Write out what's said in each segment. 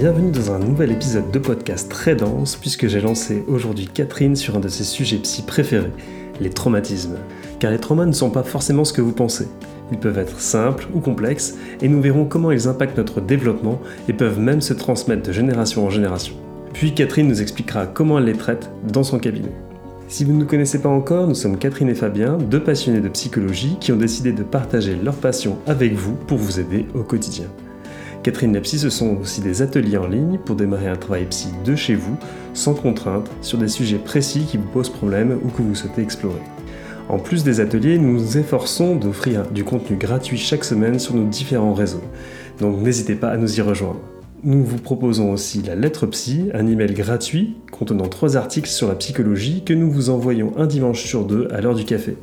bienvenue dans un nouvel épisode de podcast très dense puisque j'ai lancé aujourd'hui Catherine sur un de ses sujets psy préférés, les traumatismes. Car les traumas ne sont pas forcément ce que vous pensez. Ils peuvent être simples ou complexes et nous verrons comment ils impactent notre développement et peuvent même se transmettre de génération en génération. Puis Catherine nous expliquera comment elle les traite dans son cabinet. Si vous ne nous connaissez pas encore, nous sommes Catherine et Fabien, deux passionnés de psychologie qui ont décidé de partager leur passion avec vous pour vous aider au quotidien. Catherine et Psy, ce sont aussi des ateliers en ligne pour démarrer un travail psy de chez vous, sans contrainte, sur des sujets précis qui vous posent problème ou que vous souhaitez explorer. En plus des ateliers, nous nous efforçons d'offrir du contenu gratuit chaque semaine sur nos différents réseaux. Donc n'hésitez pas à nous y rejoindre. Nous vous proposons aussi la lettre psy, un email gratuit contenant trois articles sur la psychologie que nous vous envoyons un dimanche sur deux à l'heure du café.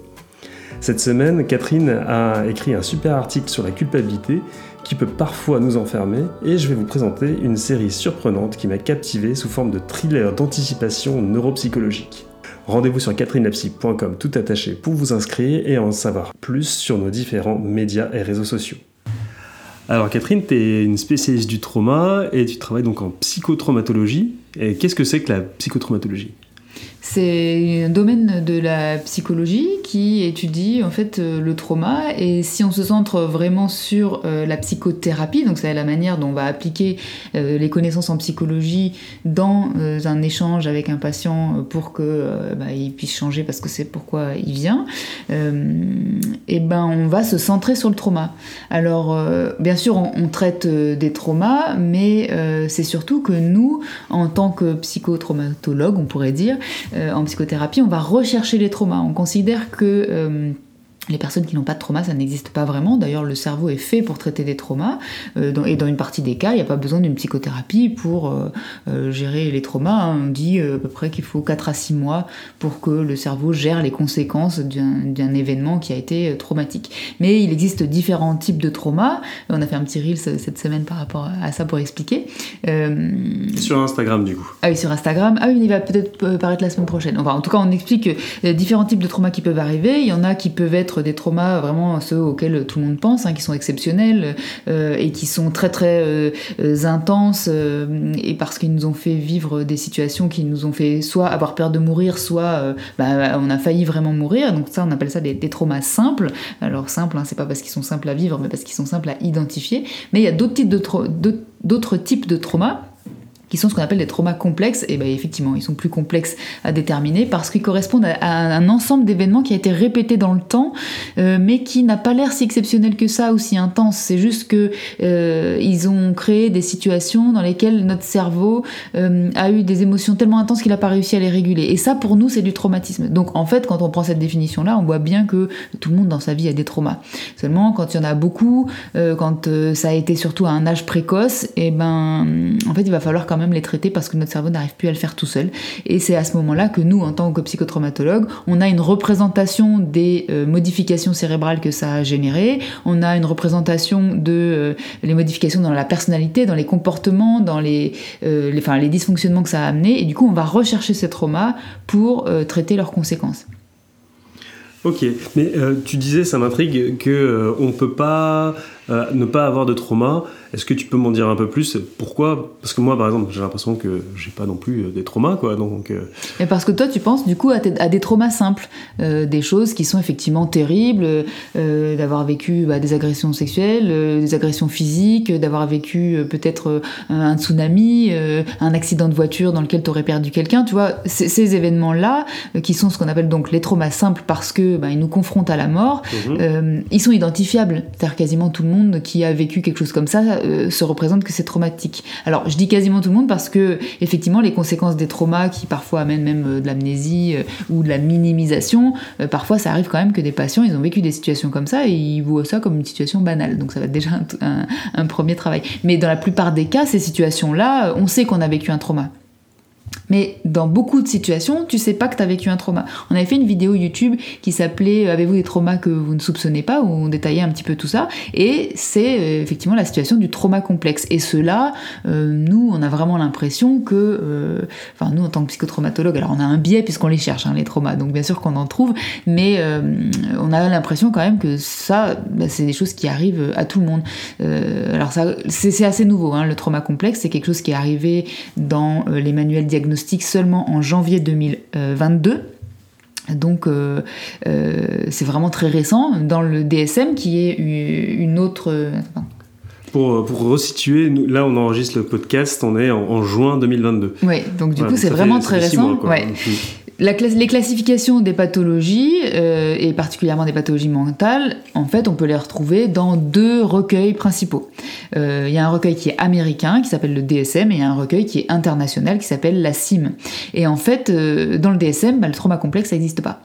Cette semaine, Catherine a écrit un super article sur la culpabilité qui peut parfois nous enfermer et je vais vous présenter une série surprenante qui m'a captivé sous forme de thriller d'anticipation neuropsychologique. Rendez-vous sur catherinelapsy.com tout attaché pour vous inscrire et en savoir plus sur nos différents médias et réseaux sociaux. Alors Catherine, tu es une spécialiste du trauma et tu travailles donc en psychotraumatologie. Et qu'est-ce que c'est que la psychotraumatologie? C'est un domaine de la psychologie qui étudie en fait euh, le trauma et si on se centre vraiment sur euh, la psychothérapie, donc c'est la manière dont on va appliquer euh, les connaissances en psychologie dans un échange avec un patient pour que bah, il puisse changer parce que c'est pourquoi il vient, et ben on va se centrer sur le trauma. Alors bien sûr on, traite des traumas, mais c'est surtout que nous en tant que psychotraumatologue on pourrait dire en psychothérapie, on va rechercher les traumas. On considère que euh, les personnes qui n'ont pas de trauma, ça n'existe pas vraiment. D'ailleurs, le cerveau est fait pour traiter des traumas. Euh, et dans une partie des cas, il n'y a pas besoin d'une psychothérapie pour euh, euh, gérer les traumas. On dit à peu près qu'il faut 4 à 6 mois pour que le cerveau gère les conséquences d'un événement qui a été traumatique. Mais il existe différents types de traumas. On a fait un petit reel cette semaine par rapport à ça pour expliquer. sur Instagram, du coup. Ah oui, sur Instagram. Ah oui, il va peut-être paraître la semaine prochaine. Enfin, en tout cas, on explique différents types de traumas qui peuvent arriver. Il y en a qui peuvent être des traumas vraiment ceux auxquels tout le monde pense, hein, qui sont exceptionnels euh, et qui sont très très euh, intenses euh, et parce qu'ils nous ont fait vivre des situations qui nous ont fait soit avoir peur de mourir, soit bah, on a failli vraiment mourir. Donc ça, on appelle ça des, traumas simples. Alors simples, hein, c'est pas parce qu'ils sont simples à vivre, mais parce qu'ils sont simples à identifier. Mais il y a types d'autres types de traumas qui sont ce qu'on appelle des traumas complexes, et bien effectivement, ils sont plus complexes à déterminer parce qu'ils correspondent à, un ensemble d'événements qui a été répété dans le temps, euh, mais qui n'a pas l'air si exceptionnel que ça ou si intense. C'est juste que euh, ils ont créé des situations dans lesquelles notre cerveau euh, a eu des émotions tellement intenses qu'il n'a pas réussi à les réguler. Et ça, pour nous, c'est du traumatisme. Donc en fait, quand on prend cette définition-là, on voit bien que tout le monde dans sa vie a des traumas. Seulement, quand il y en a beaucoup, quand ça a été surtout à un âge précoce, et ben, en fait, il va falloir quand même les traiter parce que notre cerveau n'arrive plus à le faire tout seul. Et c'est à ce moment-là que nous, en tant que psychotraumatologue, on a une représentation des euh, modifications cérébrales que ça a générées, on a une représentation de euh, les modifications dans la personnalité, dans les comportements, dans les, euh, les dysfonctionnements que ça a amené, et du coup on va rechercher ces traumas pour traiter leurs conséquences. Ok, mais tu disais, ça m'intrigue, que on peut pas ne pas avoir de trauma est-ce que tu peux m'en dire un peu plus? Pourquoi? Parce que moi, par exemple, j'ai l'impression que j'ai pas non plus euh, des traumas, quoi. Donc. Euh. Et parce que toi, tu penses du coup à, des traumas simples, euh, des choses qui sont effectivement terribles, d'avoir vécu bah, des agressions sexuelles, des agressions physiques, d'avoir vécu peut-être un tsunami, un accident de voiture dans lequel tu aurais perdu quelqu'un. Tu vois, ces événements-là, qui sont ce qu'on appelle donc les traumas simples parce que bah, ils nous confrontent à la mort, mhm. ils sont identifiables. C'est-à-dire quasiment tout le monde qui a vécu quelque chose comme ça euh, se représente que c'est traumatique. Alors, je dis quasiment tout le monde parce que, effectivement, les conséquences des traumas qui parfois amènent même euh, de l'amnésie euh, ou de la minimisation, parfois ça arrive quand même que des patients, ils ont vécu des situations comme ça et ils voient ça comme une situation banale. Donc, ça va être déjà un premier travail. Mais dans la plupart des cas, ces situations-là, on sait qu'on a vécu un trauma. Mais dans beaucoup de situations, tu sais pas que tu as vécu un trauma. On avait fait une vidéo YouTube qui s'appelait Avez-vous des traumas que vous ne soupçonnez pas où on détaillait un petit peu tout ça. Et c'est euh, effectivement la situation du trauma complexe. Et cela, euh, nous, on a vraiment l'impression que, euh, enfin, nous en tant que psychotraumatologue, alors on a un biais puisqu'on les cherche, hein, les traumas, donc bien sûr qu'on en trouve, mais on a l'impression quand même que ça, bah, c'est des choses qui arrivent à tout le monde. alors ça, c'est assez nouveau, hein, le trauma complexe, c'est quelque chose qui est arrivé dans les manuels diagnostiques seulement en janvier 2022. Donc euh, euh, c'est vraiment très récent dans le DSM qui est une autre... Pour, pour, resituer, là on enregistre le podcast, on est en, juin 2022. Oui, donc du coup c'est vraiment très récent. ouais les classifications des pathologies, euh, et particulièrement des pathologies mentales, en fait, on peut les retrouver dans deux recueils principaux. Euh, il y a un recueil qui est américain, qui s'appelle le DSM, et il y a un recueil qui est international, qui s'appelle la CIM. Et en fait, euh, dans le DSM, bah, le trauma complexe, n'existe pas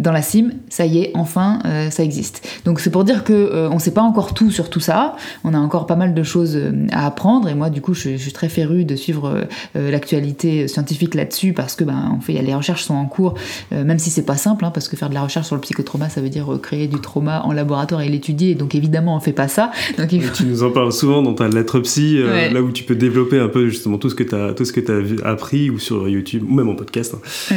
dans la CIM, ça y est, enfin, euh, ça existe. Donc c'est pour dire que euh, on ne sait pas encore tout sur tout ça. On a encore pas mal de choses euh, à apprendre. Et moi, du coup, je, suis très féru de suivre l'actualité scientifique là-dessus parce que, ben, en fait, les recherches sont en cours, même si c'est pas simple, hein, parce que faire de la recherche sur le psychotrauma, ça veut dire créer du trauma en laboratoire et l'étudier. Donc évidemment, on fait pas ça. Donc, Tu nous en parles souvent dans ta lettre psy, là où tu peux développer un peu justement tout ce que tu as, tout ce que as appris ou sur YouTube ou même en podcast. Hein.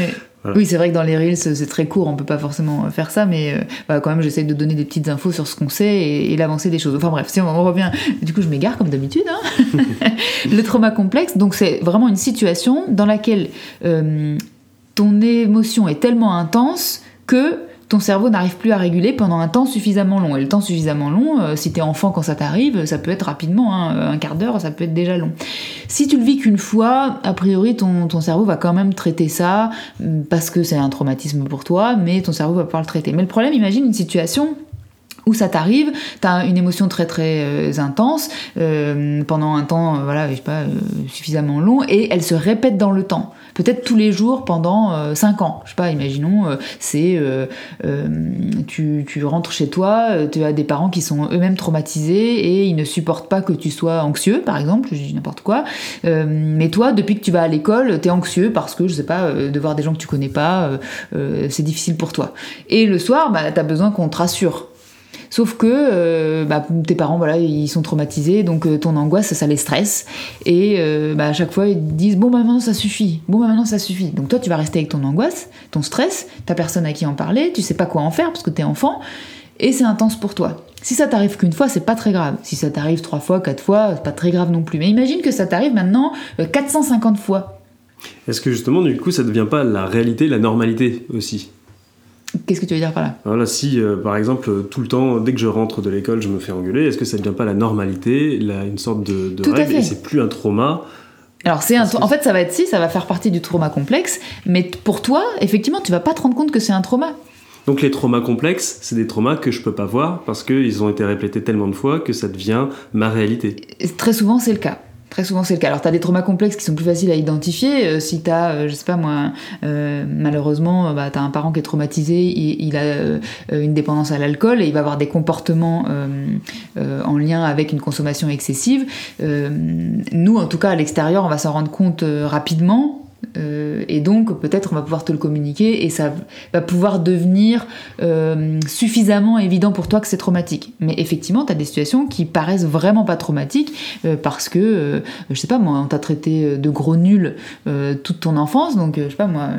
Oui, c'est vrai que dans les reels, c'est très court, on peut pas forcément faire ça, mais euh, quand même, j'essaie de donner des petites infos sur ce qu'on sait et, l'avancée des choses. Enfin bref, si on revient, du coup, je m'égare comme d'habitude. Hein. le trauma complexe, donc c'est vraiment une situation dans laquelle euh, ton émotion est tellement intense que ton cerveau n'arrive plus à réguler pendant un temps suffisamment long. Et le temps suffisamment long, euh, si t'es enfant quand ça t'arrive, ça peut être rapidement, hein, un quart d'heure, ça peut être déjà long. Si tu le vis qu'une fois, a priori ton, ton, cerveau va quand même traiter ça mm, parce que c'est un traumatisme pour toi, mais ton cerveau va pouvoir le traiter. Mais le problème, imagine une situation où ça t'arrive, t'as une émotion très très euh, intense euh, pendant un temps, voilà, je sais pas, suffisamment long, et elle se répète dans le temps peut-être tous les jours pendant 5 euh, ans. Je sais pas, imaginons, euh, c'est euh, tu, tu, rentres chez toi, tu as des parents qui sont eux-mêmes traumatisés et ils ne supportent pas que tu sois anxieux, par exemple, je dis n'importe quoi. mais toi, depuis que tu vas à l'école, tu es anxieux parce que, je sais pas, de voir des gens que tu connais pas, c'est difficile pour toi. Et le soir, bah, tu as besoin qu'on te rassure Sauf que euh, bah, tes parents, voilà, ils sont traumatisés, donc euh, ton angoisse, ça les stresse. Et euh, bah, à chaque fois, ils disent Bon, bah maintenant, ça suffit. Bon, bah maintenant, ça suffit. Donc toi, tu vas rester avec ton angoisse, ton stress, t'as personne à qui en parler, tu sais pas quoi en faire parce que t'es enfant, et c'est intense pour toi. Si ça t'arrive qu'une fois, c'est pas très grave. Si ça t'arrive trois fois, quatre fois, c'est pas très grave non plus. Mais imagine que ça t'arrive maintenant 450 fois. Est-ce que justement, du coup, ça devient pas la réalité, la normalité aussi? Qu'est-ce que tu veux dire par là? Voilà, si euh, par exemple tout le temps, dès que je rentre de l'école, je me fais engueuler, est-ce que ça ne devient pas la normalité, une sorte de, de règle, et c'est plus un trauma alors c'est un, en fait ça va être si, ça va faire partie du trauma complexe, mais pour toi, effectivement, tu vas pas te rendre compte que c'est un trauma. Donc les traumas complexes, c'est des traumas que je peux pas voir parce qu'ils ont été répétés tellement de fois que ça devient ma réalité. très souvent c'est le cas. Très souvent, c'est le cas. Alors, tu as des traumas complexes qui sont plus faciles à identifier. Euh, si tu euh, je sais pas moi, euh, malheureusement, bah, tu un parent qui est traumatisé, il, a une dépendance à l'alcool et il va avoir des comportements en lien avec une consommation excessive. nous, en tout cas, à l'extérieur, on va s'en rendre compte rapidement euh, et donc peut-être on va pouvoir te le communiquer et ça va pouvoir devenir euh, suffisamment évident pour toi que c'est traumatique. Mais effectivement, tu as des situations qui paraissent vraiment pas traumatiques euh, parce que, je sais pas moi, on t'a traité de gros nul toute ton enfance, donc je sais pas moi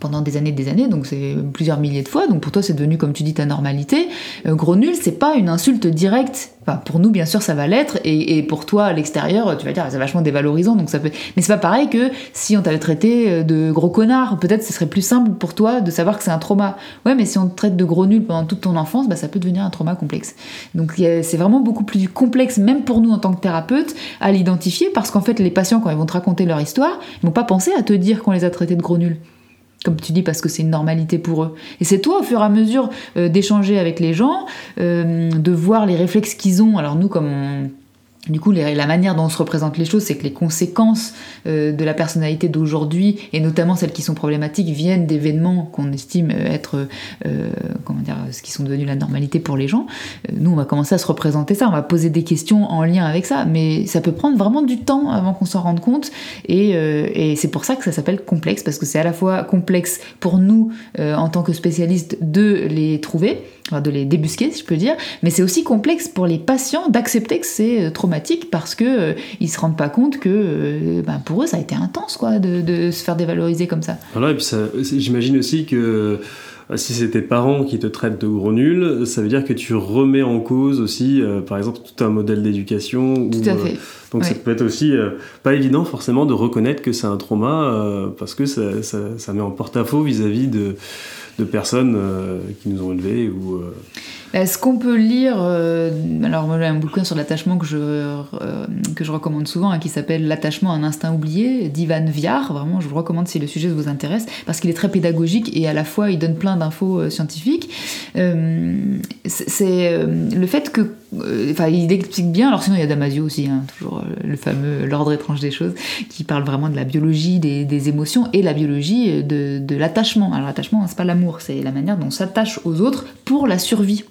pendant des années et des années, donc c'est plusieurs milliers de fois, donc pour toi c'est devenu, comme tu dis, ta normalité. Euh, gros nul, c'est pas une insulte directe. Enfin, pour nous, bien sûr, ça va l'être, et, pour toi, à l'extérieur, tu vas dire, c'est vachement dévalorisant, donc ça peut... Mais c'est pas pareil que si on t'avait traité euh, de gros connard, peut-être ce serait plus simple pour toi de savoir que c'est un trauma. Ouais, mais si on te traite de gros nul pendant toute ton enfance, bah, ça peut devenir un trauma complexe. Donc c'est vraiment beaucoup plus complexe, même pour nous en tant que thérapeute, à l'identifier, parce qu'en fait, les patients, quand ils vont te raconter leur histoire, ils vont pas penser à te dire qu'on les a traités de gros nuls comme tu dis, parce que c'est une normalité pour eux. Et c'est toi, au fur et à mesure euh, d'échanger avec les gens, euh, de voir les réflexes qu'ils ont. Alors nous, comme du coup, la manière dont on se représente les choses, c'est que les conséquences euh, de la personnalité d'aujourd'hui, et notamment celles qui sont problématiques, viennent d'événements qu'on estime être, euh, comment dire, ce qui sont devenus la normalité pour les gens. Euh, nous, on va commencer à se représenter ça, on va poser des questions en lien avec ça, mais ça peut prendre vraiment du temps avant qu'on s'en rende compte, et, c'est pour ça que ça s'appelle complexe, parce que c'est à la fois complexe pour nous, en tant que spécialistes, de les trouver, de les débusquer, si je peux dire, mais c'est aussi complexe pour les patients d'accepter que c'est traumatique parce que euh, ils se rendent pas compte que euh, ben, pour eux ça a été intense quoi de, se faire dévaloriser comme ça. Voilà, et puis j'imagine aussi que euh, si c'est tes parents qui te traitent de gros nul, ça veut dire que tu remets en cause aussi, par exemple, tout un modèle d'éducation. Tout à fait. donc ça peut être aussi pas évident forcément de reconnaître que c'est un trauma parce que ça, ça, ça, met en porte-à-faux vis-à-vis de de personnes euh, qui nous ont élevés ou euh, est-ce qu'on peut lire euh, Alors moi j'ai un bouquin sur l'attachement que je que je recommande souvent, hein, qui s'appelle L'attachement un instinct oublié d'Ivan Viard. Vraiment, je vous recommande si le sujet vous intéresse, parce qu'il est très pédagogique et à la fois il donne plein d'infos scientifiques. c'est le fait que enfin il explique bien. Alors sinon il y a Damasio aussi, hein, toujours le fameux l'ordre étrange des choses, qui parle vraiment de la biologie des, des émotions et la biologie de, l'attachement. Alors l'attachement c'est pas l'amour c'est la manière dont on s'attache aux autres pour la survie.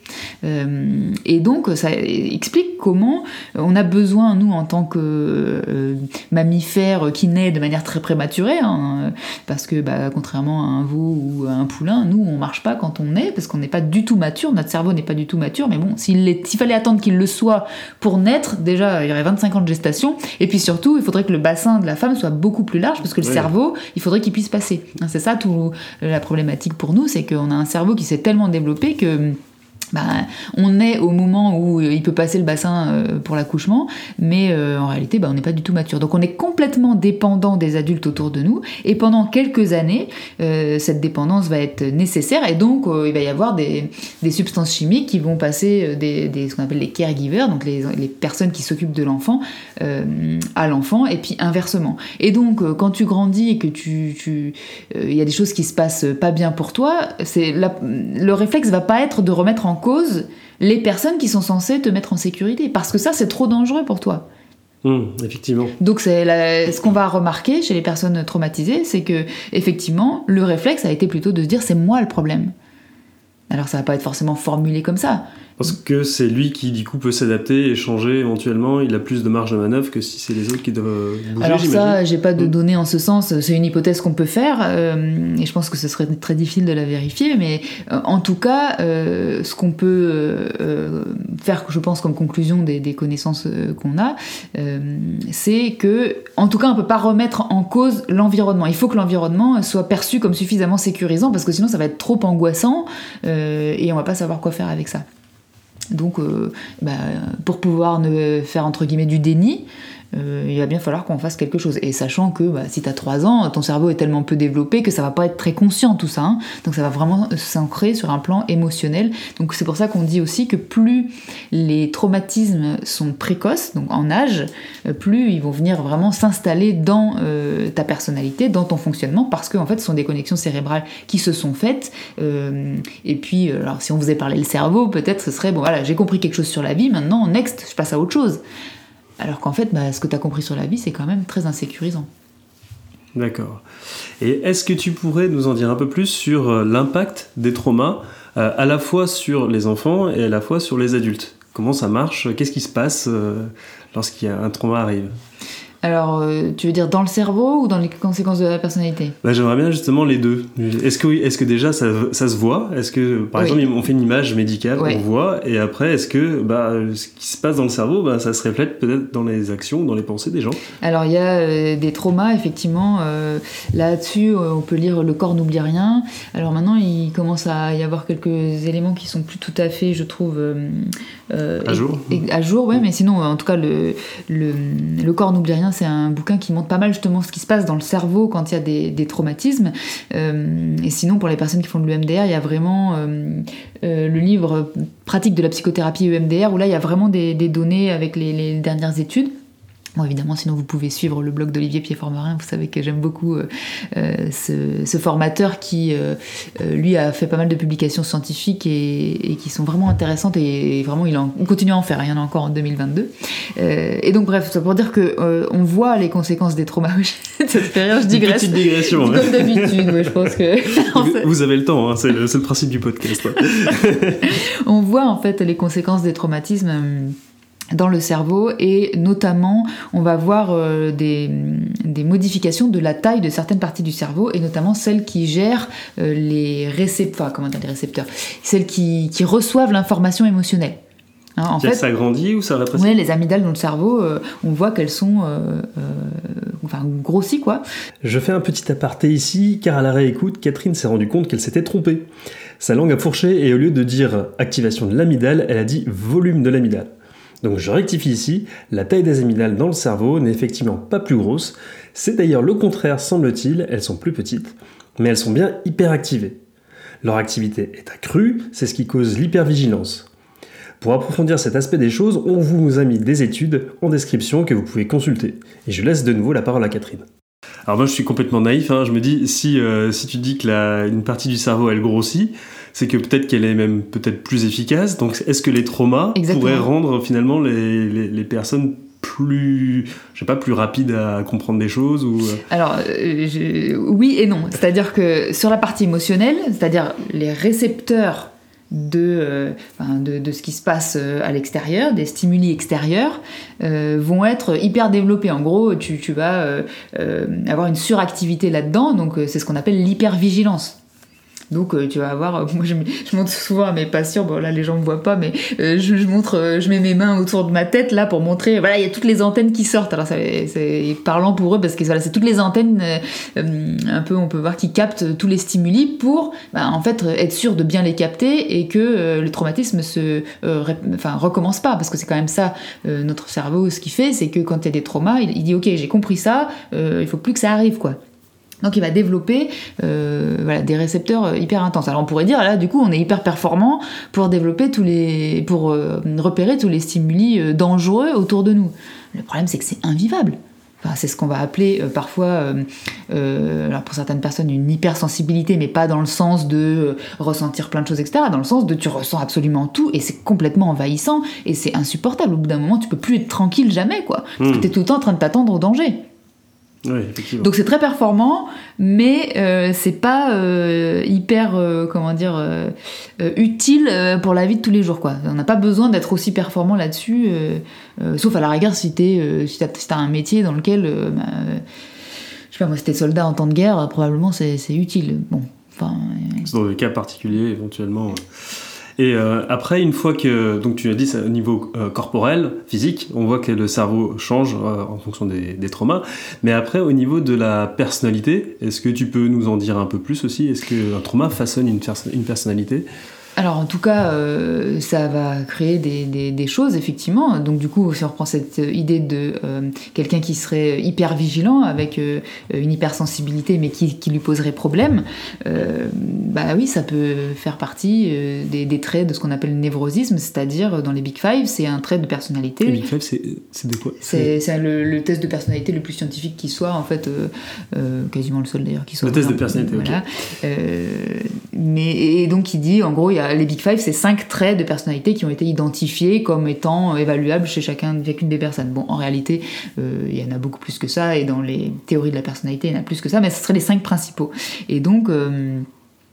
Euh, et donc ça explique comment on a besoin, nous, en tant que euh, mammifères qui naît de manière très prématurée, hein, parce que bah, contrairement à un veau ou à un poulain, nous, on marche pas quand on naît, parce qu'on n'est pas du tout mature, notre cerveau n'est pas du tout mature, mais bon, s'il fallait attendre qu'il le soit pour naître, déjà, il y aurait 25 ans de gestation, et puis surtout, il faudrait que le bassin de la femme soit beaucoup plus large, parce que le cerveau, il faudrait qu'il puisse passer. C'est ça tout la problématique pour nous, c'est qu'on a un cerveau qui s'est tellement développé que bah, on est au moment où il peut passer le bassin euh, pour l'accouchement, mais euh, en réalité, bah, on n'est pas du tout mature. Donc on est complètement dépendant des adultes autour de nous, et pendant quelques années, euh, cette dépendance va être nécessaire, et donc il va y avoir des, substances chimiques qui vont passer des, ce qu'on appelle les caregivers, donc les, personnes qui s'occupent de l'enfant, à l'enfant, et puis inversement. Et donc quand tu grandis et que tu, il y a des choses qui se passent pas bien pour toi, le réflexe va pas être de remettre en cause les personnes qui sont censées te mettre en sécurité. Parce que ça, c'est trop dangereux pour toi. Mmh, effectivement. Donc c'est ce qu'on va remarquer chez les personnes traumatisées, c'est que effectivement le réflexe a été plutôt de se dire c'est moi le problème. Alors ça va pas être forcément formulé comme ça, parce que c'est lui qui, du coup, peut s'adapter et changer éventuellement. Il a plus de marge de manœuvre que si c'est les autres qui doivent bouger. Alors, ça, j'ai pas de données en ce sens. C'est une hypothèse qu'on peut faire. Euh, et je pense que ce serait très difficile de la vérifier. Mais euh, en tout cas, euh, ce qu'on peut faire, je pense, comme conclusion des, des connaissances qu'on a, c'est que, en tout cas, on peut pas remettre en cause l'environnement. Il faut que l'environnement soit perçu comme suffisamment sécurisant parce que sinon, ça va être trop angoissant et on va pas savoir quoi faire avec ça. Donc, euh, bah, pour pouvoir ne faire entre guillemets du déni, euh, il va bien falloir qu'on fasse quelque chose. Et sachant que bah, si tu as 3 ans, ton cerveau est tellement peu développé que ça va pas être très conscient tout ça. Hein. Donc ça va vraiment s'ancrer sur un plan émotionnel. Donc c'est pour ça qu'on dit aussi que plus les traumatismes sont précoces, donc en âge, euh, plus ils vont venir vraiment s'installer dans euh, ta personnalité, dans ton fonctionnement, parce qu'en en fait ce sont des connexions cérébrales qui se sont faites. et puis, alors si on vous avait parlé le cerveau, peut-être ce serait, bon voilà, j'ai compris quelque chose sur la vie, maintenant, next, je passe à autre chose. Alors qu'en fait, bah, ce que tu as compris sur la vie, c'est quand même très insécurisant. D'accord. Et est-ce que tu pourrais nous en dire un peu plus sur euh, l'impact des traumas, euh, à la fois sur les enfants et à la fois sur les adultes? Comment ça marche? Qu'est-ce qui se passe euh, lorsqu'il y a un trauma arrive? Alors, euh, tu veux dire dans le cerveau ou dans les conséquences de la personnalité? Bah, J'aimerais bien justement les deux. Est-ce que, est que déjà ça, ça se voit? Est-ce que, par exemple, on fait une image médicale, on voit, et après, est-ce que bah, ce qui se passe dans le cerveau, bah, ça se reflète peut-être dans les actions, dans les pensées des gens? Alors, il y a euh, des traumas, effectivement. Euh, là-dessus, on peut lire Le corps n'oublie rien. Alors maintenant, il commence à y avoir quelques éléments qui sont plus tout à fait, je trouve, à jour. à jour, ouais, mais sinon, en tout cas, le, le, le corps n'oublie rien c'est un bouquin qui montre pas mal justement ce qui se passe dans le cerveau quand il y a des, traumatismes. Euh, et sinon, pour les personnes qui font de l'EMDR, il y a vraiment euh, euh, le livre Pratique de la psychothérapie EMDR, où là, il y a vraiment des, données avec les dernières études. Bon, évidemment, sinon vous pouvez suivre le blog d'Olivier Pied-Formerin. Vous savez que j'aime beaucoup euh, euh, ce, formateur qui, euh, lui, a fait pas mal de publications scientifiques et, qui sont vraiment intéressantes et, vraiment, il, en, continue à en faire. Il y en a encore en 2022. et donc, bref, c'est pour dire que on voit les conséquences des traumas. Ça fait rire, je digresse. Petite digression. Comme d'habitude, je pense que. vous avez le temps, hein, c'est le, le, principe du podcast. on voit en fait les conséquences des traumatismes dans le cerveau et notamment on va voir euh, des, modifications de la taille de certaines parties du cerveau et notamment celles qui gèrent euh, les récepteurs, comment dire, les récepteurs, celles qui, reçoivent l'information émotionnelle. Hein, en fait, ça grandit ou ça rétrécit Oui, les amygdales dans le cerveau, euh, on voit qu'elles sont enfin, grossies quoi. Je fais un petit aparté ici car à la réécoute, Catherine s'est rendue compte qu'elle s'était trompée. Sa langue a fourché et au lieu de dire activation de l'amygdale, elle a dit volume de l'amygdale. Donc je rectifie ici, la taille des amygdales dans le cerveau n'est effectivement pas plus grosse, c'est d'ailleurs le contraire semble-t-il, elles sont plus petites, mais elles sont bien hyperactivées. Leur activité est accrue, c'est ce qui cause l'hypervigilance. Pour approfondir cet aspect des choses, on vous a mis des études en description que vous pouvez consulter. Et je laisse de nouveau la parole à Catherine. Alors moi je suis complètement naïf, hein. je me dis si, euh, tu dis que une partie du cerveau elle grossit, c'est que peut-être qu'elle est même peut-être plus efficace. Donc, est-ce que les traumas pourraient rendre finalement les, personnes plus, je sais pas, plus rapides à comprendre des choses ou... Euh? Alors, euh, oui et non. C'est-à-dire que sur la partie émotionnelle, c'est-à-dire les récepteurs de, euh, de, ce qui se passe à l'extérieur, des stimuli extérieurs, vont être hyper développés. En gros, tu, tu vas avoir une suractivité là-dedans, donc c'est ce qu'on appelle l'hypervigilance. Donc euh, tu vas avoir, euh, moi je, montre souvent à mes patients, bon là les gens ne me voient pas, mais euh, je, montre, je mets mes mains autour de ma tête là pour montrer, voilà il y a toutes les antennes qui sortent. Alors c'est parlant pour eux parce que voilà c'est toutes les antennes un peu on peut voir qui captent tous les stimuli pour bah, en fait être sûr de bien les capter et que le traumatisme se enfin recommence pas parce que c'est quand même ça notre cerveau ce qu'il fait c'est que quand il y a des traumas il, il dit ok j'ai compris ça il faut plus que ça arrive quoi. Donc il va développer euh, des récepteurs euh, hyper intenses. Alors on pourrait dire là du coup on est hyper performant pour développer tous les, pour euh, repérer tous les stimuli dangereux autour de nous. Le problème c'est que c'est invivable. c'est ce qu'on va appeler parfois, alors pour certaines personnes, une hypersensibilité, mais pas dans le sens de ressentir plein de choses, etc. Dans le sens de tu ressens absolument tout et c'est complètement envahissant et c'est insupportable. Au bout d'un moment, tu peux plus être tranquille jamais, quoi. Parce que hmm. tu es tout le temps en train de t'attendre au danger. Donc c'est très performant, mais euh, c'est pas euh, hyper, euh, comment dire, utile pour la vie de tous les jours. Quoi. On n'a pas besoin d'être aussi performant là-dessus, sauf à la rigueur si tu si as, un métier dans lequel, bah, je sais pas moi, si t'es soldat en temps de guerre, probablement c'est utile. Bon, enfin. dans des cas particuliers éventuellement. Et euh, après, une fois que, donc tu as dit, au niveau euh, corporel, physique, on voit que le cerveau change euh, en fonction des, traumas. Mais après, au niveau de la personnalité, est-ce que tu peux nous en dire un peu plus aussi? Est-ce qu'un trauma façonne une personnalité? Alors en tout cas, euh, ça va créer des, choses, effectivement. Donc du coup, si on reprend cette idée de euh, quelqu'un qui serait hyper vigilant, avec euh, une hypersensibilité, mais qui, lui poserait problème, bah oui, ça peut faire partie des, traits de ce qu'on appelle le névrosisme, c'est-à-dire dans les Big Five, c'est un trait de personnalité. Les Big Five, c'est de quoi? C'est le, test de personnalité le plus scientifique qui soit, en fait, quasiment le seul d'ailleurs qui soit. Le test de personnalité, voilà. mais, et donc il dit, en gros, il y a les Big Five, c'est cinq traits de personnalité qui ont été identifiés comme étant évaluables chez chacun, chacune des personnes. Bon, en réalité, euh, il y en a beaucoup plus que ça, et dans les théories de la personnalité, il y en a plus que ça, mais ce seraient les cinq principaux. Et donc, euh,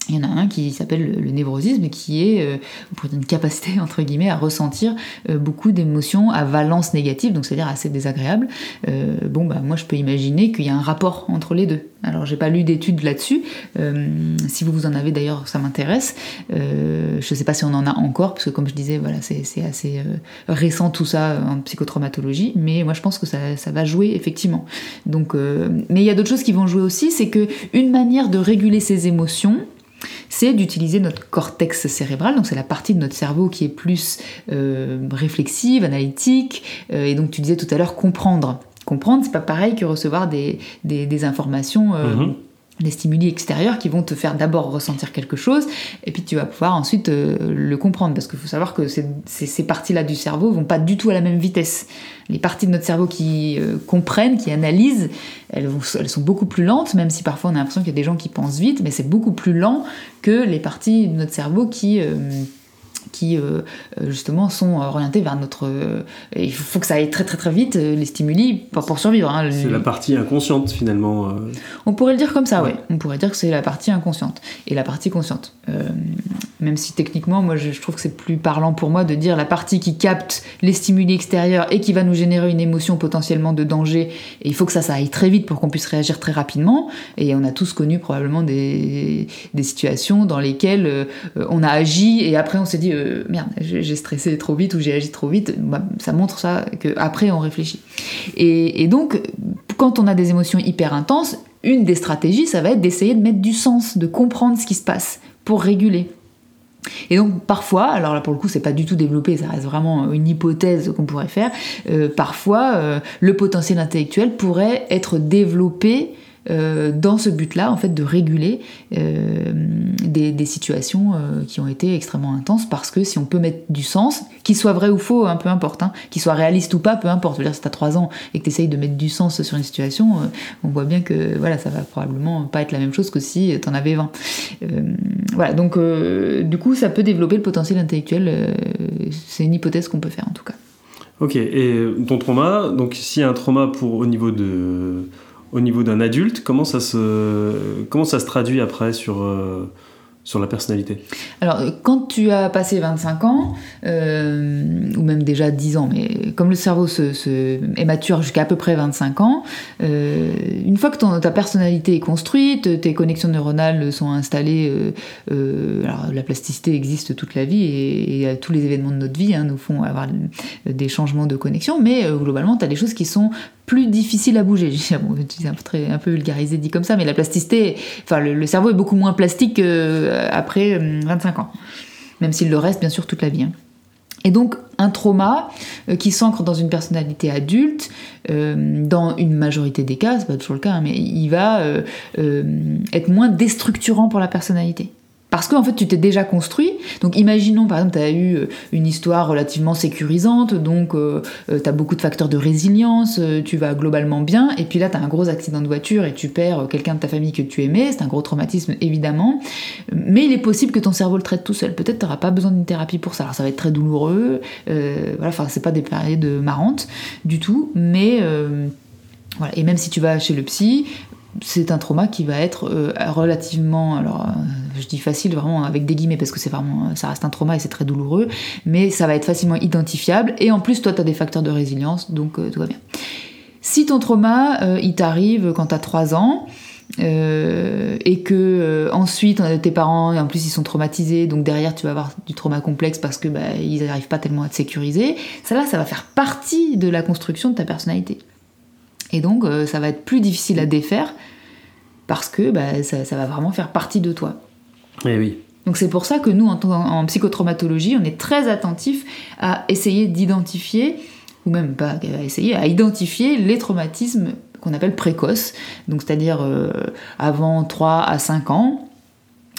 il y en a un qui s'appelle le névrosisme, qui est euh, une capacité entre guillemets à ressentir euh, beaucoup d'émotions à valence négative, donc c'est-à-dire assez désagréable. Euh, bon, bah moi je peux imaginer qu'il y a un rapport entre les deux. Alors j'ai pas lu d'études là-dessus. si vous vous en avez d'ailleurs, ça m'intéresse. je sais pas si on en a encore, parce que comme je disais, voilà, c'est assez récent tout ça en psychotraumatologie, mais moi je pense que ça, ça va jouer effectivement. Donc, mais il y a d'autres choses qui vont jouer aussi, c'est que une manière de réguler ses émotions c'est d'utiliser notre cortex cérébral, donc c'est la partie de notre cerveau qui est plus euh, réflexive, analytique, euh, et donc tu disais tout à l'heure comprendre. Comprendre, c'est pas pareil que recevoir des, des, informations euh, mhm. Des stimuli extérieurs qui vont te faire d'abord ressentir quelque chose et puis tu vas pouvoir ensuite euh, le comprendre parce qu'il faut savoir que ces, parties-là du cerveau vont pas du tout à la même vitesse. Les parties de notre cerveau qui euh, comprennent, qui analysent, elles, elles, sont beaucoup plus lentes, même si parfois on a l'impression qu'il y a des gens qui pensent vite, mais c'est beaucoup plus lent que les parties de notre cerveau qui euh, qui euh, euh, justement sont orientés vers notre. Euh, il faut que ça aille très très très vite, les stimuli, pour, pour survivre. Hein, c'est la partie inconsciente finalement. On pourrait le dire comme ça, ouais. On pourrait dire que c'est la partie inconsciente et la partie consciente. même si techniquement, moi je, trouve que c'est plus parlant pour moi de dire la partie qui capte les stimuli extérieurs et qui va nous générer une émotion potentiellement de danger. Et il faut que ça, ça aille très vite pour qu'on puisse réagir très rapidement. Et on a tous connu probablement des, des situations dans lesquelles on a agi et après on s'est dit merde, j'ai stressé trop vite ou j'ai agi trop vite, bah, ça montre ça qu'après on réfléchit. Et, donc, quand on a des émotions hyper intenses, une des stratégies, ça va être d'essayer de mettre du sens, de comprendre ce qui se passe pour réguler. Et donc parfois, alors là pour le coup c'est pas du tout développé, ça reste vraiment une hypothèse qu'on pourrait faire, euh, parfois euh, le potentiel intellectuel pourrait être développé euh, dans ce but-là, en fait, de réguler euh, des, situations euh, qui ont été extrêmement intenses, parce que si on peut mettre du sens, qu'il soit vrai ou faux, hein, peu importe, hein, qu'il soit réaliste ou pas, peu importe. Je veux dire, si t'as 3 ans et que tu essayes de mettre du sens sur une situation, on voit bien que voilà, ça va probablement pas être la même chose que si t'en avais 20. voilà, donc du coup, ça peut développer le potentiel intellectuel. c'est une hypothèse qu'on peut faire en tout cas. Ok, et ton trauma, donc s'il y a un trauma pour au niveau de au niveau d'un adulte, comment ça se, comment ça se traduit après sur, euh, sur la personnalité? Alors, quand tu as passé 25 ans, euh, ou même déjà 10 ans, mais comme le cerveau se, est mature jusqu'à à peu près 25 ans, euh, une fois que ta personnalité est construite, tes connexions neuronales sont installées, alors la plasticité existe toute la vie et, tous les événements de notre vie hein, nous font avoir des changements de connexion, mais globalement, tu as des choses qui sont plus difficiles à bouger. C'est un peu, vulgarisé dit comme ça, mais la plasticité, enfin le, cerveau est beaucoup moins plastique que euh, après 25 euh, ans. Même s'il le reste, bien sûr, toute la vie. Hein. Et donc, un trauma euh, qui s'ancre dans une personnalité adulte, dans une majorité des cas, c'est pas toujours le cas, hein, mais il va être moins déstructurant pour la personnalité. Parce qu'en fait, tu t'es déjà construit. Donc, imaginons, par exemple, tu as eu euh, une histoire relativement sécurisante, donc euh, euh, tu as beaucoup de facteurs de résilience, tu vas globalement bien, et puis là, tu as un gros accident de voiture et tu perds quelqu'un de ta famille que tu aimais, c'est un gros traumatisme, évidemment. Mais il est possible que ton cerveau le traite tout seul. Peut-être tu n'auras pas besoin d'une thérapie pour ça. Alors, ça va être très douloureux, voilà, enfin, c'est pas des périodes marrantes du tout, mais. Voilà. Et même si tu vas chez le psy, c'est un trauma qui va être euh, relativement, alors euh, je dis facile vraiment avec des guillemets parce que c'est vraiment, ça reste un trauma et c'est très douloureux, mais ça va être facilement identifiable et en plus toi tu as des facteurs de résilience donc euh, tout va bien. Si ton trauma il t'arrive quand tu as 3 ans, et que ensuite tes parents en plus ils sont traumatisés donc derrière tu vas avoir du trauma complexe parce que bah, ils n'arrivent pas tellement à te sécuriser ça là ça va faire partie de la construction de ta personnalité et donc, euh, ça va être plus difficile à défaire parce que bah, ça, va vraiment faire partie de toi. Eh oui. Donc c'est pour ça que nous, en, psychotraumatologie, on est très attentif à essayer d'identifier, ou même pas à essayer, à identifier les traumatismes qu'on appelle précoces, donc c'est-à-dire euh, avant 3 à 5 ans,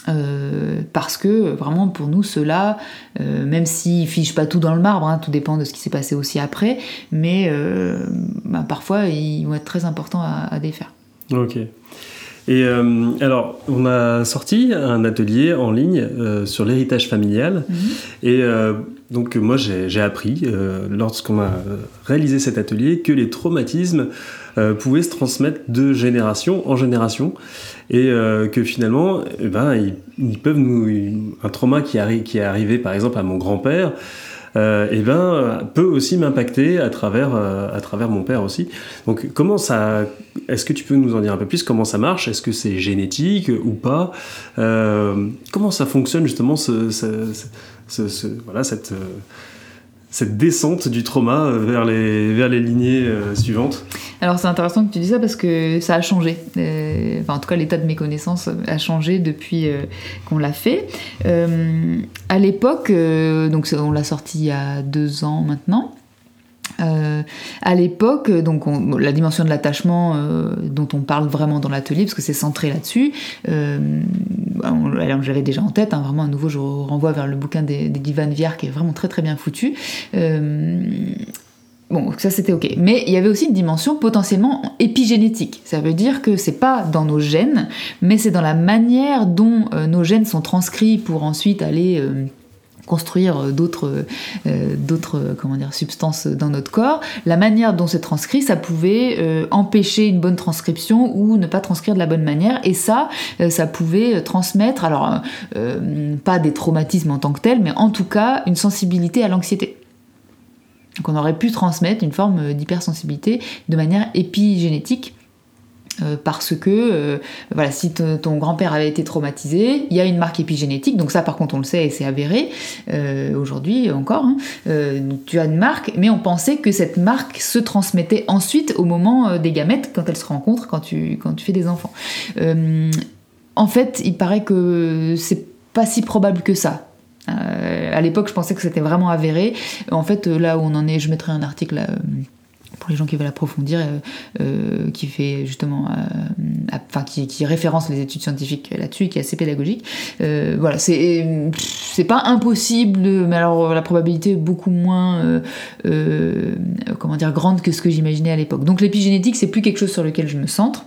euh, parce que vraiment pour nous cela, euh, même s'ils fichent pas tout dans le marbre, hein, tout dépend de ce qui s'est passé aussi après, mais euh, bah, parfois ils vont être très importants à, défaire. Ok. Et alors, on a sorti un atelier en ligne sur l'héritage familial. Mhm. Et donc, moi, j'ai appris, lorsqu'on a réalisé cet atelier, que les traumatismes pouvaient se transmettre de génération en génération. Et euh, que finalement, eh ben, ils, peuvent nous, un trauma qui, qui est arrivé par exemple à mon grand-père, euh, eh ben, peut aussi m'impacter à travers, euh, à travers mon père aussi. Donc, comment ça, est-ce que tu peux nous en dire un peu plus? Comment ça marche? Est-ce que c'est génétique ou pas? Comment ça fonctionne justement ce, voilà, cette cette descente du trauma vers les, vers les lignées euh, suivantes Alors c'est intéressant que tu dis ça parce que ça a changé. Euh, enfin, en tout cas, l'état de mes connaissances a changé depuis euh, qu'on l'a fait. à l'époque, donc on l'a sorti il y a deux ans maintenant. Euh, à l'époque, donc la dimension de l'attachement euh, dont on parle vraiment dans l'atelier, parce que c'est centré là-dessus, euh, j'avais déjà en tête, hein, vraiment à nouveau je renvoie vers le bouquin des, d'Ivan Viard qui est vraiment très très bien foutu. Bon, ça c'était ok. Mais il y avait aussi une dimension potentiellement épigénétique. Ça veut dire que c'est pas dans nos gènes, mais c'est dans la manière dont nos gènes sont transcrits pour ensuite aller construire euh, d'autres euh, d'autres comment dire substances dans notre corps. La manière dont c'est transcrit ça pouvait euh, empêcher une bonne transcription ou ne pas transcrire de la bonne manière. Et ça ça pouvait transmettre alors pas des traumatismes en tant que tels mais en tout cas une sensibilité à l'anxiété. Donc on aurait pu transmettre une forme d'hypersensibilité de manière épigénétique euh, parce que euh, voilà, si ton grand-père avait été traumatisé, il y a une marque épigénétique, donc ça par contre on le sait et c'est avéré euh, aujourd'hui encore. Hein. tu as une marque, mais on pensait que cette marque se transmettait ensuite au moment des gamètes quand elles se rencontrent, quand tu, quand tu fais des enfants. en fait, il paraît que c'est pas si probable que ça. à l'époque, je pensais que c'était vraiment avéré. En fait, là où on en est, je mettrai un article pour les gens qui veulent approfondir, euh, euh, qui fait justement, euh, enfin qui, référence les études scientifiques là-dessus qui est assez pédagogique. voilà, c'est c'est pas impossible, mais alors la probabilité est beaucoup moins, comment dire, grande que ce que j'imaginais à l'époque. Donc l'épigénétique, c'est plus quelque chose sur lequel je me centre.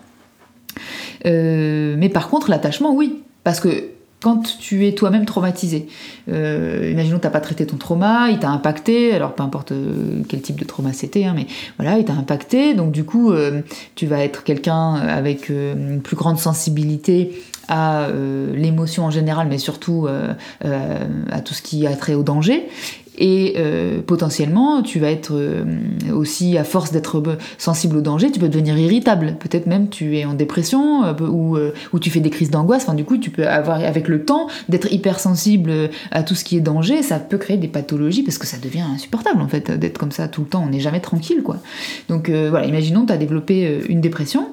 mais par contre, l'attachement, oui, parce que quand tu es toi-même traumatisé. Euh, imaginons que tu n'as pas traité ton trauma, il t'a impacté, alors peu importe euh, quel type de trauma c'était, hein, mais voilà, il t'a impacté, donc du coup, euh, tu vas être quelqu'un avec une plus grande sensibilité à l'émotion en général, mais surtout à tout ce qui a trait au danger. Et euh, potentiellement, tu vas être euh, aussi, à force d'être sensible au danger, tu peux devenir irritable. Peut-être même tu es en dépression euh, ou, ou, tu fais des crises d'angoisse. Enfin, du coup, tu peux avoir, avec le temps, d'être hypersensible à tout ce qui est danger. Ça peut créer des pathologies parce que ça devient insupportable, en fait, d'être comme ça tout le temps. On n'est jamais tranquille, quoi. Donc, voilà, imaginons, tu as développé une dépression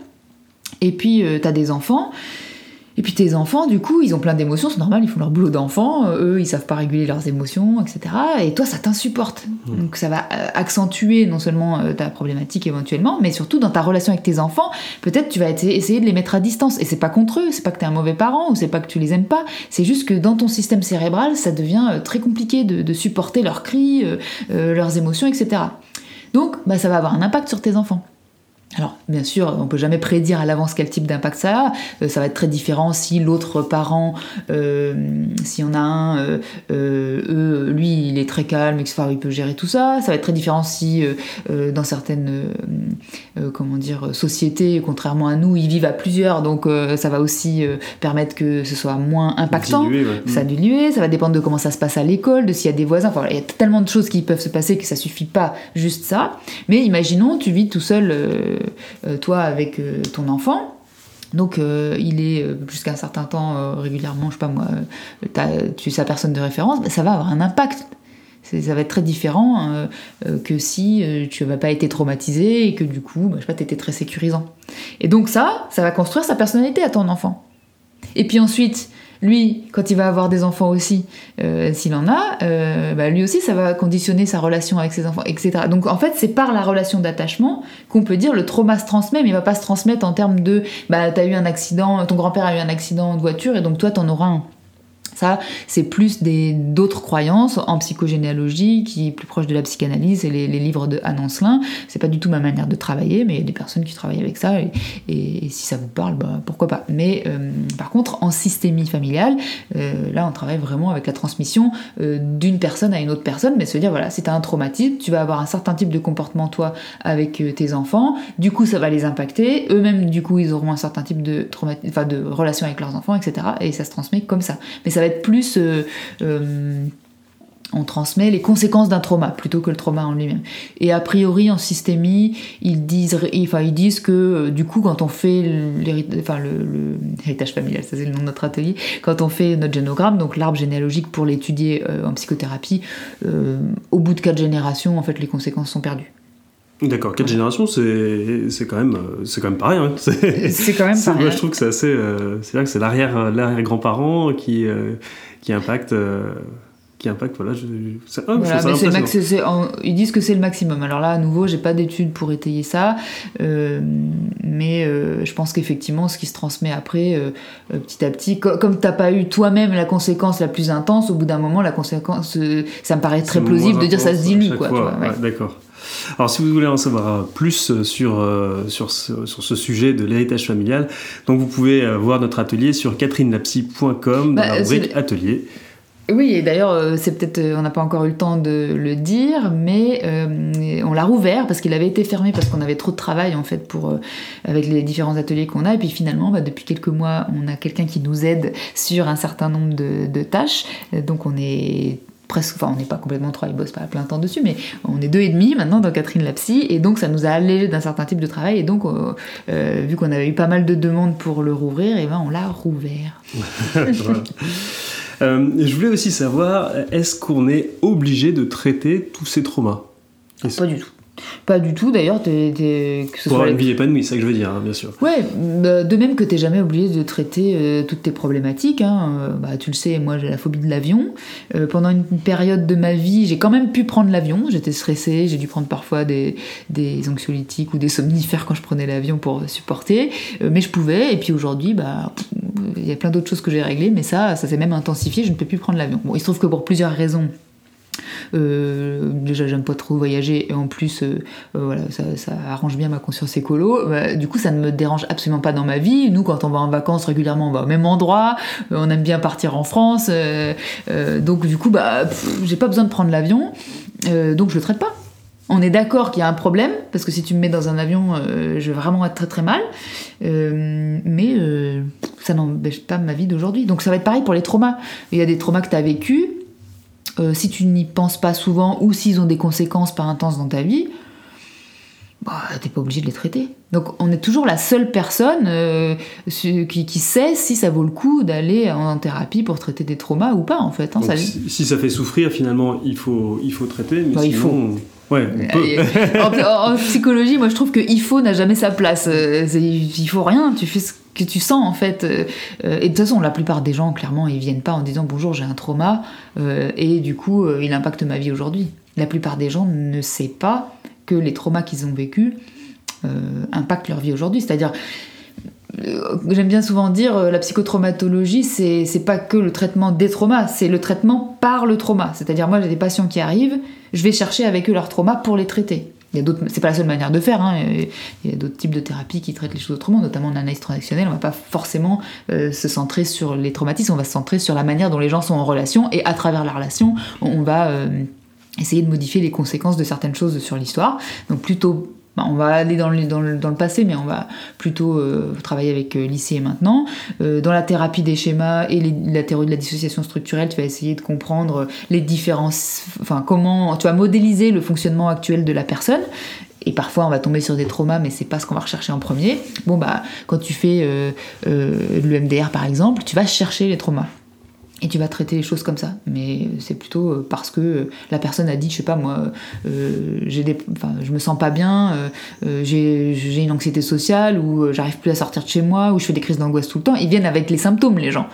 et puis tu as des enfants. Et puis tes enfants, du coup, ils ont plein d'émotions, c'est normal, ils font leur boulot d'enfant, euh, eux, ils savent pas réguler leurs émotions, etc. Et toi, ça t'insupporte. Mmh. Donc ça va euh, accentuer non seulement euh, ta problématique éventuellement, mais surtout dans ta relation avec tes enfants, peut-être tu vas essayer de les mettre à distance. Et c'est pas contre eux, c'est pas que tu es un mauvais parent ou c'est pas que tu les aimes pas, c'est juste que dans ton système cérébral, ça devient très compliqué de, supporter leurs cris, leurs émotions, etc. Donc, bah, ça va avoir un impact sur tes enfants. Alors, bien sûr, on peut jamais prédire à l'avance quel type d'impact ça a. Euh, ça va être très différent si l'autre parent, euh, s'il y en a un, euh, lui, il est très calme, etc., il peut gérer tout ça. Ça va être très différent si, dans certaines, comment dire, sociétés, contrairement à nous, ils vivent à plusieurs, donc ça va aussi permettre que ce soit moins impactant. Ça diluer, ça va dépendre de comment ça se passe à l'école, de s'il y a des voisins. Enfin, il y a tellement de choses qui peuvent se passer que ça suffit pas juste ça. Mais imaginons, tu vis tout seul toi avec euh, ton enfant. Donc euh, il est jusqu'à un certain temps régulièrement, je sais pas moi, tu es sa personne de référence, ben, ça va avoir un impact. Ça va être très différent que si tu n'avais pas été traumatisé et que du coup, ben, je sais pas, tu étais très sécurisant. Et donc ça, ça va construire sa personnalité à ton enfant. Et puis ensuite, lui, quand il va avoir des enfants aussi, euh, s'il en a, euh, bah, lui aussi, ça va conditionner sa relation avec ses enfants, etc. Donc en fait, c'est par la relation d'attachement qu'on peut dire le trauma se transmet, mais il va pas se transmettre en termes de, bah, t'as eu un accident, ton grand-père a eu un accident de voiture, et donc toi, t'en auras un. Ça, c'est plus d'autres croyances en psychogénéalogie qui est plus proche de la psychanalyse et les, livres de Anne. C'est pas du tout ma manière de travailler, mais il y a des personnes qui travaillent avec ça et, si ça vous parle, bah, pourquoi pas. Mais euh, par contre, en systémie familiale, euh, là, on travaille vraiment avec la transmission euh, d'une personne à une autre personne, mais se dire voilà, si tu as un traumatisme, tu vas avoir un certain type de comportement toi avec tes enfants, du coup, ça va les impacter. Eux-mêmes, du coup, ils auront un certain type de, enfin, de relation avec leurs enfants, etc. Et ça se transmet comme ça. Mais ça va plus euh, euh, on transmet les conséquences d'un trauma plutôt que le trauma en lui-même. Et a priori, en systémie, ils disent, que euh, du coup, quand on fait l'héritage familial, ça c'est le nom de notre atelier, quand on fait notre génogramme, donc l'arbre généalogique pour l'étudier en psychothérapie, au bout de quatre générations, en fait, les conséquences sont perdues. D'accord, quatre générations, c'est quand même c'est quand même pareil. Hein. C'est quand même pareil. Moi, je trouve que c'est assez, c'est vrai que c'est l'arrière l'arrière grand-parent qui qui impacte qui impacte. Voilà, je, ils disent que c'est le maximum. Alors là, à nouveau, j'ai pas d'études pour étayer ça, euh, mais euh, je pense qu'effectivement, ce qui se transmet après, euh, petit à petit, comme t'as pas eu toi-même la conséquence la plus intense, au bout d'un moment, la conséquence, ça me paraît très plausible de dire ça se dilue, quoi. D'accord. Alors, si vous voulez en savoir plus sur, sur, ce, sur ce sujet de l'héritage familial, donc vous pouvez voir notre atelier sur catherinelapsy.com dans bah, la rubrique Atelier. Oui, et d'ailleurs, euh, c'est peut-être, euh, on n'a pas encore eu le temps de le dire, mais euh, on l'a rouvert parce qu'il avait été fermé parce qu'on avait trop de travail en fait pour avec les différents ateliers qu'on a. Et puis finalement, bah, depuis quelques mois, on a quelqu'un qui nous aide sur un certain nombre de, tâches. Donc on est presque, enfin on n'est pas complètement trois, il bosse pas à plein temps dessus, mais on est deux et demi maintenant dans Catherine Lapsy, et donc ça nous a allégé d'un certain type de travail, et donc vu qu'on avait eu pas mal de demandes pour le rouvrir, et ben on l'a rouvert. Euh, je voulais aussi savoir, est-ce qu'on est obligé de traiter tous ces traumas? Pas du tout. Pas du tout, d'ailleurs. Que ce Pour avoir une vie épanouie, c'est ça que je veux dire, hein, bien sûr. Ouais, bah, de même que tu n'es jamais obligé de traiter euh, toutes tes problématiques. Hein. Euh, bah, tu le sais, moi j'ai la phobie de l'avion. pendant une période de ma vie, j'ai quand même pu prendre l'avion. J'étais stressée, j'ai dû prendre parfois des, des, anxiolytiques ou des somnifères quand je prenais l'avion pour supporter. mais je pouvais, et puis aujourd'hui, bah, il y a plein d'autres choses que j'ai réglées, mais ça, ça s'est même intensifié, je ne peux plus prendre l'avion. Bon, il se trouve que pour plusieurs raisons, euh, déjà, j'aime pas trop voyager et en plus, euh, euh, voilà, ça, arrange bien ma conscience écolo. Du coup, ça ne me dérange absolument pas dans ma vie. Nous, quand on va en vacances régulièrement, on va au même endroit. on aime bien partir en France. donc, du coup, bah, j'ai pas besoin de prendre l'avion. donc, je le traite pas. On est d'accord qu'il y a un problème, parce que si tu me mets dans un avion, je vais vraiment être très très mal. mais ça n'empêche pas ma vie d'aujourd'hui. Donc ça va être pareil pour les traumas. Il y a des traumas que tu as vécus, euh, si tu n'y penses pas souvent ou s'ils ont des conséquences pas intenses dans ta vie, bah, t'es pas obligé de les traiter. Donc on est toujours la seule personne euh, qui, sait si ça vaut le coup d'aller en thérapie pour traiter des traumas ou pas en fait. Hein, si, ça fait souffrir finalement il faut, il faut traiter, mais bah, il faut. Ouais, en, psychologie, moi je trouve que il faut n'a jamais sa place. Euh, il faut rien, tu fais ce que tu sens en fait. Euh, euh, et de toute façon, la plupart des gens, clairement, ils viennent pas en disant bonjour, j'ai un trauma et du coup, il impacte ma vie aujourd'hui. La plupart des gens ne savent pas que les traumas qu'ils ont vécus impactent leur vie aujourd'hui. C'est-à-dire, j'aime bien souvent dire, la psychotraumatologie, c'est pas que le traitement des traumas, c'est le traitement par le trauma. C'est-à-dire, moi, j'ai des patients qui arrivent, je vais chercher avec eux leur trauma pour les traiter. C'est pas la seule manière de faire. Hein. Il y a d'autres types de thérapies qui traitent les choses autrement, notamment en analyse transactionnelle. On va pas forcément euh, se centrer sur les traumatismes, on va se centrer sur la manière dont les gens sont en relation et à travers la relation, on va euh, essayer de modifier les conséquences de certaines choses sur l'histoire. Donc plutôt bah, on va aller dans le, dans, le, passé, mais on va plutôt euh, travailler avec euh, et maintenant. Euh, dans la thérapie des schémas et la théorie de la dissociation structurelle, tu vas essayer de comprendre les différences, enfin comment tu vas modéliser le fonctionnement actuel de la personne. Et parfois, on va tomber sur des traumas, mais c'est pas ce qu'on va rechercher en premier. Bon, bah, quand tu fais le MDR par exemple, tu vas chercher les traumas et tu vas traiter les choses comme ça. Mais c'est plutôt euh, parce que la personne a dit, je sais pas moi, euh, j'ai des, enfin, je me sens pas bien, euh, j'ai une anxiété sociale, ou j'arrive plus à sortir de chez moi, ou je fais des crises d'angoisse tout le temps. Ils viennent avec les symptômes, les gens.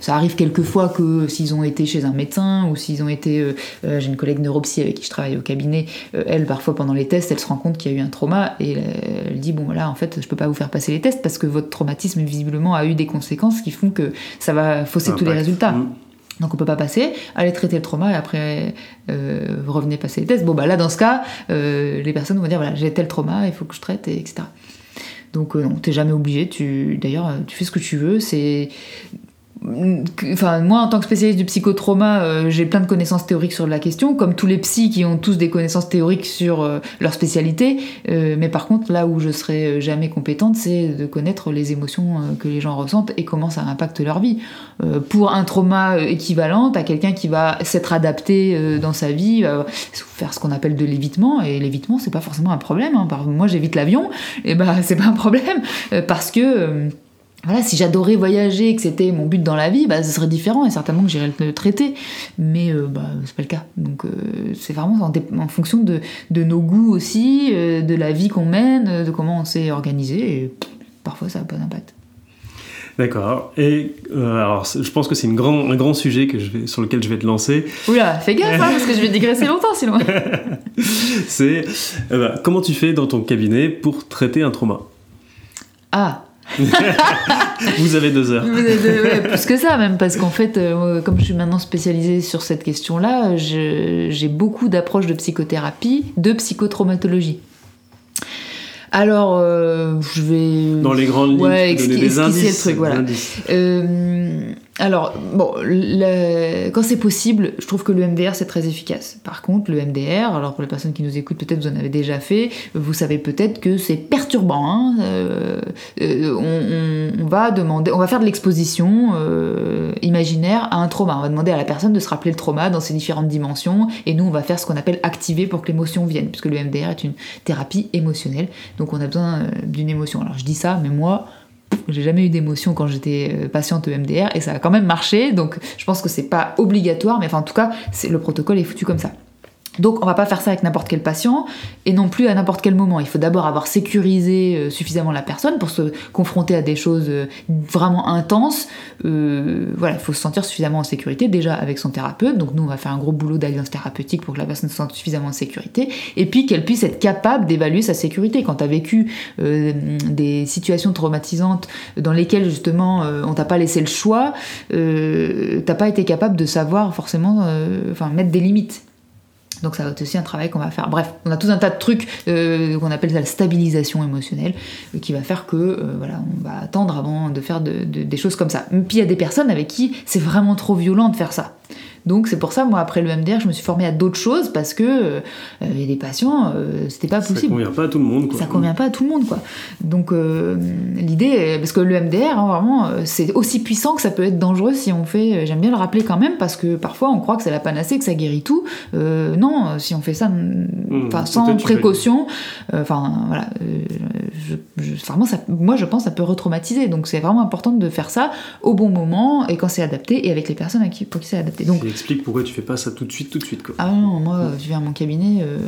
Ça arrive quelquefois que s'ils ont été chez un médecin ou s'ils ont été. Euh, euh, j'ai une collègue neuropsy avec qui je travaille au cabinet. Euh, elle, parfois pendant les tests, elle se rend compte qu'il y a eu un trauma et elle, dit bon voilà, en fait, je peux pas vous faire passer les tests parce que votre traumatisme visiblement a eu des conséquences qui font que ça va fausser tous les résultats. Mm. Donc on peut pas passer, allez traiter le trauma et après vous revenez passer les tests. Bon bah là dans ce cas, les personnes vont dire voilà j'ai tel trauma, il faut que je traite, et etc. Donc non, t'es jamais obligé. Tu d'ailleurs tu fais ce que tu veux. C'est Enfin, moi, en tant que spécialiste du psychotrauma, euh, j'ai plein de connaissances théoriques sur la question, comme tous les psys qui ont tous des connaissances théoriques sur euh, leur spécialité. Euh, mais par contre, là où je serai jamais compétente, c'est de connaître les émotions que les gens ressentent et comment ça impacte leur vie. pour un trauma équivalent, à quelqu'un qui va s'être adapté dans sa vie, faire ce qu'on appelle de l'évitement. Et l'évitement, c'est pas forcément un problème. Hein. Moi, j'évite l'avion, et ben, c'est pas un problème parce que voilà, si j'adorais voyager et que c'était mon but dans la vie, bah, ce serait différent et certainement que j'irais le traiter. Mais euh, bah, c'est pas le cas. Donc euh, c'est vraiment en, fonction de, nos goûts aussi, euh, de la vie qu'on mène, de comment on s'est organisé. Et parfois ça n'a pas d'impact. D'accord. Et alors, je pense que c'est grand, un grand sujet que je vais, sur lequel je vais te lancer. Oula, fais gaffe, hein, parce que je vais digresser longtemps sinon. c'est bah, comment tu fais dans ton cabinet pour traiter un trauma? Ah, Vous avez deux heures. plus que ça même, parce qu'en fait, euh, comme je suis maintenant spécialisée sur cette question-là, j'ai beaucoup d'approches de psychothérapie, de psychotraumatologie. Alors, euh, je vais. Dans les grandes lignes, ouais, donner des indices. le truc, voilà. Euh, alors, bon, quand c'est possible, je trouve que le MDR c'est très efficace. Par contre, le MDR, alors pour les personnes qui nous écoutent, peut-être vous en avez déjà fait, vous savez peut-être que c'est perturbant. Hein. Euh, euh, on, va demander, on va faire de l'exposition euh, imaginaire à un trauma. On va demander à la personne de se rappeler le trauma dans ses différentes dimensions, et nous on va faire ce qu'on appelle activer pour que l'émotion vienne, puisque le MDR est une thérapie émotionnelle, donc on a besoin d'une émotion. Alors je dis ça, mais moi j'ai jamais eu d'émotion quand j'étais euh, patiente EMDR et ça a quand même marché, donc je pense que c'est pas obligatoire, mais enfin en tout cas, le protocole est foutu comme ça. Donc on va pas faire ça avec n'importe quel patient et non plus à n'importe quel moment. Il faut d'abord avoir sécurisé euh, suffisamment la personne pour se confronter à des choses euh, vraiment intenses. Euh, voilà, il faut se sentir suffisamment en sécurité déjà avec son thérapeute. Donc nous on va faire un gros boulot d'alliance thérapeutique pour que la personne se sente suffisamment en sécurité et puis qu'elle puisse être capable d'évaluer sa sécurité. Quand tu vécu des situations traumatisantes dans lesquelles justement on t'a pas laissé le choix, t'as pas été capable de savoir forcément, enfin mettre des limites. Donc ça va être aussi un travail qu'on va faire. Bref, on a tout un tas de trucs euh, qu'on appelle la stabilisation émotionnelle, qui va faire que euh, voilà, on va attendre avant de faire des choses comme ça. Puis il y a des personnes avec qui c'est vraiment trop violent de faire ça. Donc c'est pour ça, moi, après le MDR, je me suis formée à d'autres choses parce que euh, il y a des patients, euh, c'était pas possible. Ça convient pas à tout le monde, quoi. Ça convient pas à tout le monde, quoi. Donc euh, l'idée, parce que le MDR, hein, vraiment, c'est aussi puissant que ça peut être dangereux si on fait. J'aime bien le rappeler quand même parce que parfois on croit que c'est la panacée, que ça guérit tout. non, si on fait ça, mmh, sans précaution, enfin voilà, vraiment, ça, moi je pense ça peut retraumatiser. Donc c'est vraiment important de faire ça au bon moment et quand c'est adapté et avec les personnes à qui, pour qui c'est adapté. Donc pourquoi tu fais pas ça tout de suite, tout de suite. Quoi. Ah non, moi, je viens à mon cabinet. Euh,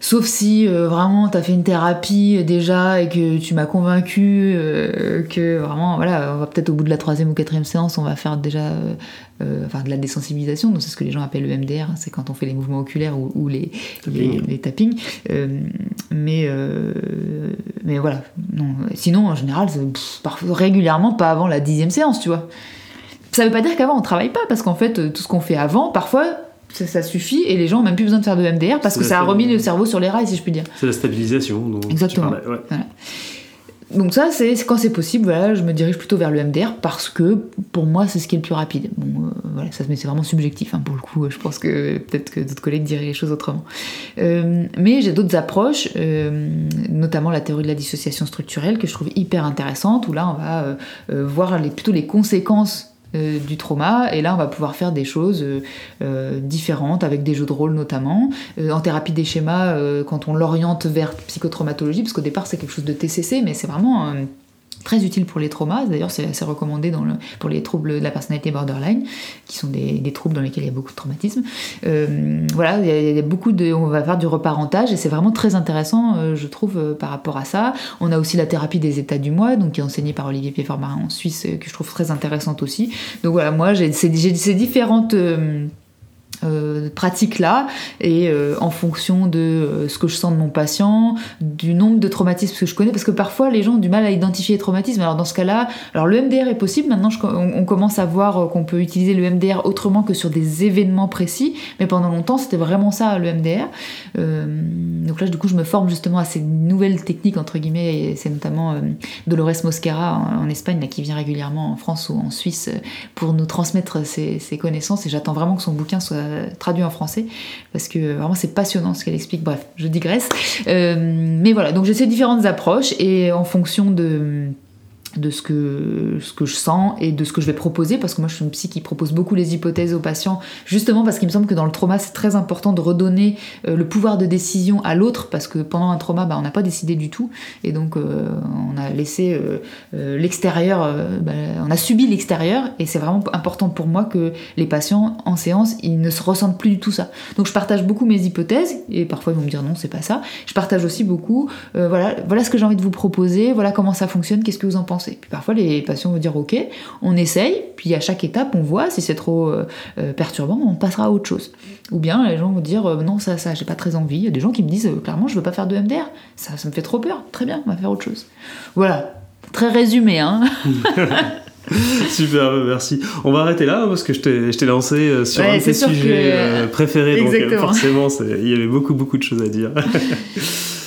sauf si euh, vraiment tu as fait une thérapie déjà et que tu m'as convaincu euh, que vraiment, voilà, on va peut-être au bout de la troisième ou quatrième séance, on va faire déjà enfin, de la désensibilisation. Donc c'est ce que les gens appellent le MDR, hein, c'est quand on fait les mouvements oculaires ou, les, les, tappings. mais, mais voilà. Non. Sinon, en général, régulièrement, pas avant la dixième séance, tu vois. Ça veut pas dire qu'avant on travaille pas, parce qu'en fait, euh, tout ce qu'on fait avant, parfois, ça, suffit et les gens ont même plus besoin de faire de MDR parce que ça a remis le cerveau sur les rails, si je puis dire. C'est la stabilisation. Exactement. Donc ça, c'est quand c'est possible, voilà, je me dirige plutôt vers le MDR parce que pour moi, c'est ce qui est le plus rapide. Bon, euh, voilà, ça, c'est vraiment subjectif hein, pour le coup. Je pense que peut-être que d'autres collègues diraient les choses autrement. Euh, mais j'ai d'autres approches, notamment la théorie de la dissociation structurelle que je trouve hyper intéressante, où là, on va voir les, plutôt les conséquences euh, du trauma. Et là on va pouvoir faire des choses euh, euh, différentes avec des jeux de rôle notamment en thérapie des schémas quand on l'oriente vers psychotraumatologie parce qu'au départ c'est quelque chose de TCC mais c'est vraiment très utile pour les traumas. D'ailleurs, c'est assez recommandé dans le, pour les troubles de la personnalité borderline, qui sont des, des troubles dans lesquels il y a beaucoup de traumatisme. Euh, voilà, il y, a, beaucoup de. On va faire du reparentage et c'est vraiment très intéressant, euh, je trouve, euh, par rapport à ça. On a aussi la thérapie des états du moi, donc qui est enseignée par Olivier Piedformarin en Suisse, que je trouve très intéressante aussi. Donc voilà, moi, j'ai ces, différentes euh, pratique là et euh, en fonction de euh, ce que je sens de mon patient, du nombre de traumatismes que je connais, parce que parfois les gens ont du mal à identifier les traumatismes. Alors dans ce cas-là, alors le MDR est possible. Maintenant, on, commence à voir qu'on peut utiliser le MDR autrement que sur des événements précis, mais pendant longtemps c'était vraiment ça le MDR. donc là, du coup, je me forme justement à ces nouvelles techniques entre guillemets. Et c'est notamment Dolores Mosquera en, Espagne là, qui vient régulièrement en France ou en Suisse pour nous transmettre ses, connaissances. Et j'attends vraiment que son bouquin soit traduit en français parce que vraiment c'est passionnant ce qu'elle explique. Bref, je digresse. Euh, mais voilà, donc j'ai ces différentes approches et en fonction de de ce que, ce que je sens et de ce que je vais proposer, parce que moi je suis une psy qui propose beaucoup les hypothèses aux patients, justement parce qu'il me semble que dans le trauma c'est très important de redonner euh, le pouvoir de décision à l'autre, parce que pendant un trauma bah, on n'a pas décidé du tout, et donc euh, on a laissé euh, l'extérieur, bah, on a subi l'extérieur, et c'est vraiment important pour moi que les patients en séance ils ne se ressentent plus du tout ça. Donc je partage beaucoup mes hypothèses, et parfois ils vont me dire non c'est pas ça, je partage aussi beaucoup, voilà, voilà ce que j'ai envie de vous proposer, voilà comment ça fonctionne, qu'est-ce que vous en pensez? Avancer. Puis parfois, les patients vont dire ok, on essaye, puis à chaque étape, on voit si c'est trop perturbant, on passera à autre chose. Ou bien les gens vont dire non, ça, ça, j'ai pas très envie. Il y a des gens qui me disent clairement, je veux pas faire de MDR, ça, ça me fait trop peur. Très bien, on va faire autre chose. Voilà, très résumé, hein. Super, merci. On va arrêter là parce que je t'ai lancé euh, sur un de tes sujets euh, préférés, donc euh, forcément il y avait beaucoup beaucoup de choses à dire.